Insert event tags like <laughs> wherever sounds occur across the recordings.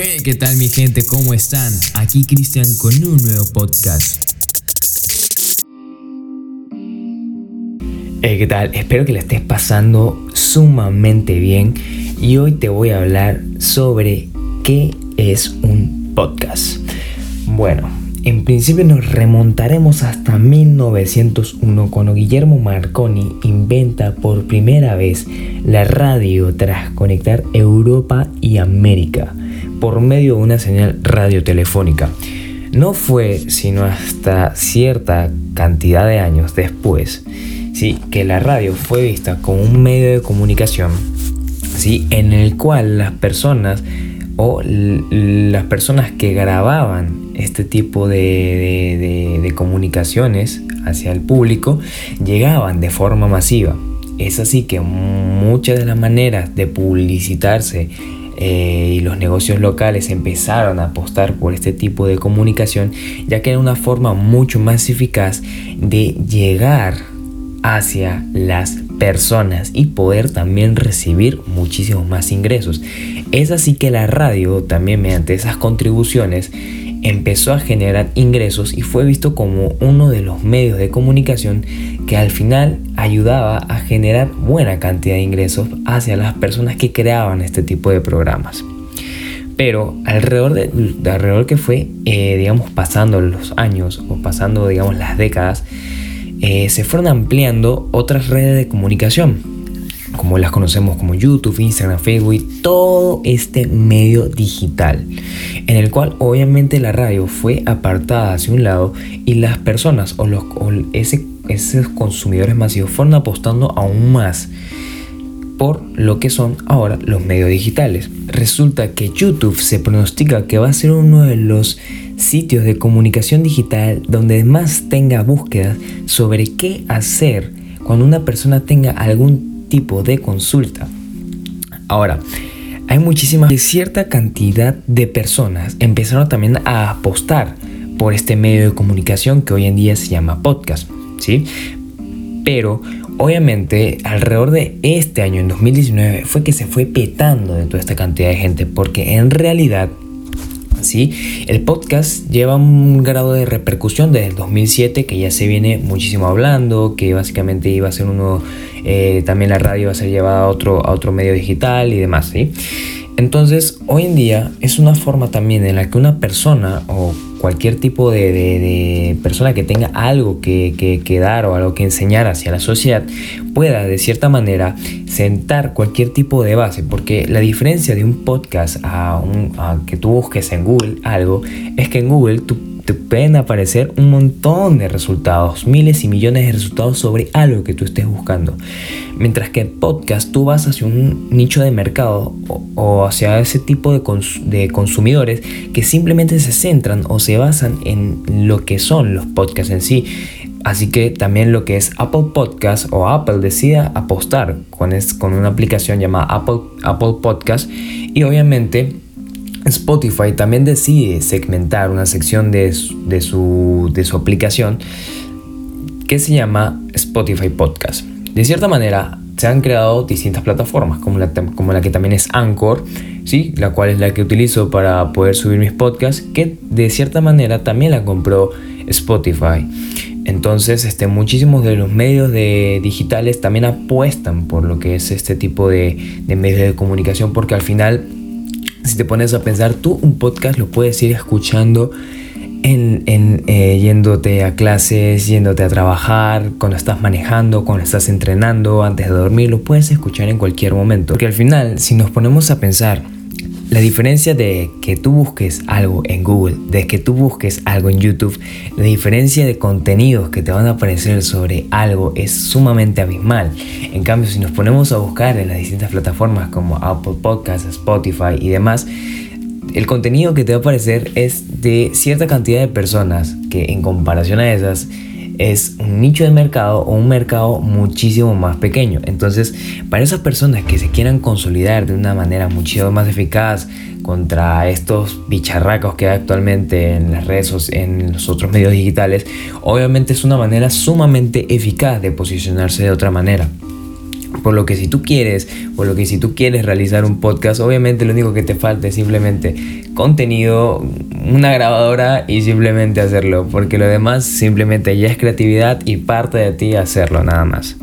Hey, ¿qué tal mi gente? ¿Cómo están? Aquí Cristian con un nuevo podcast. Hey, ¿qué tal? Espero que le estés pasando sumamente bien y hoy te voy a hablar sobre qué es un podcast. Bueno, en principio nos remontaremos hasta 1901 cuando Guillermo Marconi inventa por primera vez la radio tras conectar Europa y América por medio de una señal radiotelefónica. No fue sino hasta cierta cantidad de años después ¿sí? que la radio fue vista como un medio de comunicación ¿sí? en el cual las personas o las personas que grababan este tipo de, de comunicaciones hacia el público llegaban de forma masiva. Es así que muchas de las maneras de publicitarse eh, y los negocios locales empezaron a apostar por este tipo de comunicación, ya que era una forma mucho más eficaz de llegar hacia las personas y poder también recibir muchísimos más ingresos. Es así que la radio también mediante esas contribuciones empezó a generar ingresos y fue visto como uno de los medios de comunicación que al final ayudaba a generar buena cantidad de ingresos hacia las personas que creaban este tipo de programas. Pero alrededor de, alrededor que fue, eh, digamos, pasando los años o pasando, digamos, las décadas, eh, se fueron ampliando otras redes de comunicación como las conocemos como YouTube, Instagram, Facebook y todo este medio digital, en el cual obviamente la radio fue apartada hacia un lado y las personas o, los, esos consumidores masivos fueron apostando aún más por lo que son ahora los medios digitales. Resulta que YouTube se pronostica que va a ser uno de los sitios de comunicación digital donde más tenga búsquedas sobre qué hacer cuando una persona tenga algún tipo de consulta. Ahora, hay muchísima, cierta cantidad de personas empezaron también a apostar por este medio de comunicación que hoy en día se llama podcast, Pero obviamente alrededor de este año, en 2019, fue que se fue petando de toda esta cantidad de gente, porque en realidad ¿sí? El podcast lleva un grado de repercusión desde el 2007 que ya se viene muchísimo hablando, que básicamente iba a ser uno, eh, también la radio iba a ser llevada a otro, a otro medio digital y demás, ¿sí? Entonces, hoy en día es una forma también en la que una persona o cualquier tipo de, persona que tenga algo que, que, dar o algo que enseñar hacia la sociedad pueda de cierta manera sentar cualquier tipo de base, porque la diferencia de un podcast a, un, a que tú busques en Google algo es que en Google tú te pueden aparecer un montón de resultados, miles y millones de resultados sobre algo que tú estés buscando. Mientras que podcast tú vas hacia un nicho de mercado o, hacia ese tipo de, de, consumidores que simplemente se centran o se basan en lo que son los podcasts en sí. Así que también lo que es Apple Podcast o Apple decida apostar con, es, con una aplicación llamada Apple, Apple Podcast y obviamente Spotify también decide segmentar una sección de su, de su, aplicación que se llama Spotify Podcast. De cierta manera, se han creado distintas plataformas, como la, como la que también es Anchor, ¿sí? la cual es la que utilizo para poder subir mis podcasts, que de cierta manera también la compró Spotify. Entonces, este, muchísimos de los medios de digitales también apuestan por lo que es este tipo de, de medios de comunicación, porque al final si te pones a pensar, tú un podcast lo puedes ir escuchando en, eh, yéndote a clases, yéndote a trabajar, cuando estás manejando, cuando estás entrenando, antes de dormir, lo puedes escuchar en cualquier momento. Porque al final, si nos ponemos a pensar, la diferencia de que tú busques algo en Google, de que tú busques algo en YouTube, la diferencia de contenidos que te van a aparecer sobre algo es sumamente abismal. En cambio, si nos ponemos a buscar en las distintas plataformas como Apple Podcasts, Spotify y demás, el contenido que te va a aparecer es de cierta cantidad de personas que en comparación a esas es un nicho de mercado o un mercado muchísimo más pequeño. Entonces, para esas personas que se quieran consolidar de una manera muchísimo más eficaz contra estos bicharracos que hay actualmente en las redes, en los otros medios digitales, obviamente es una manera sumamente eficaz de posicionarse de otra manera. Por lo que si tú quieres, por lo que si tú quieres realizar un podcast, obviamente lo único que te falta es simplemente contenido, una grabadora y simplemente hacerlo, porque lo demás simplemente ya es creatividad y parte de ti hacerlo nada más.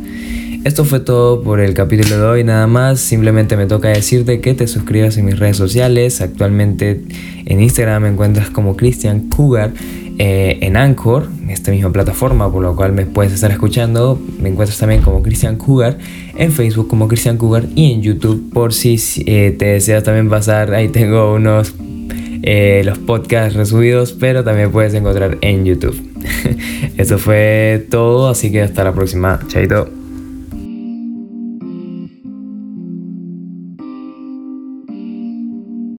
Esto fue todo por el capítulo de hoy, nada más. Simplemente me toca decirte que te suscribas en mis redes sociales. Actualmente en Instagram me encuentras como Christian Cougar. Eh, en Anchor, esta misma plataforma, por lo cual me puedes estar escuchando. Me encuentras también como Christian Cougar, en Facebook como Christian Cougar y en YouTube por si eh, te deseas también pasar. Ahí tengo unos eh, los podcasts resubidos, pero también puedes encontrar en YouTube. <laughs> Eso fue todo, así que hasta la próxima. Chaito.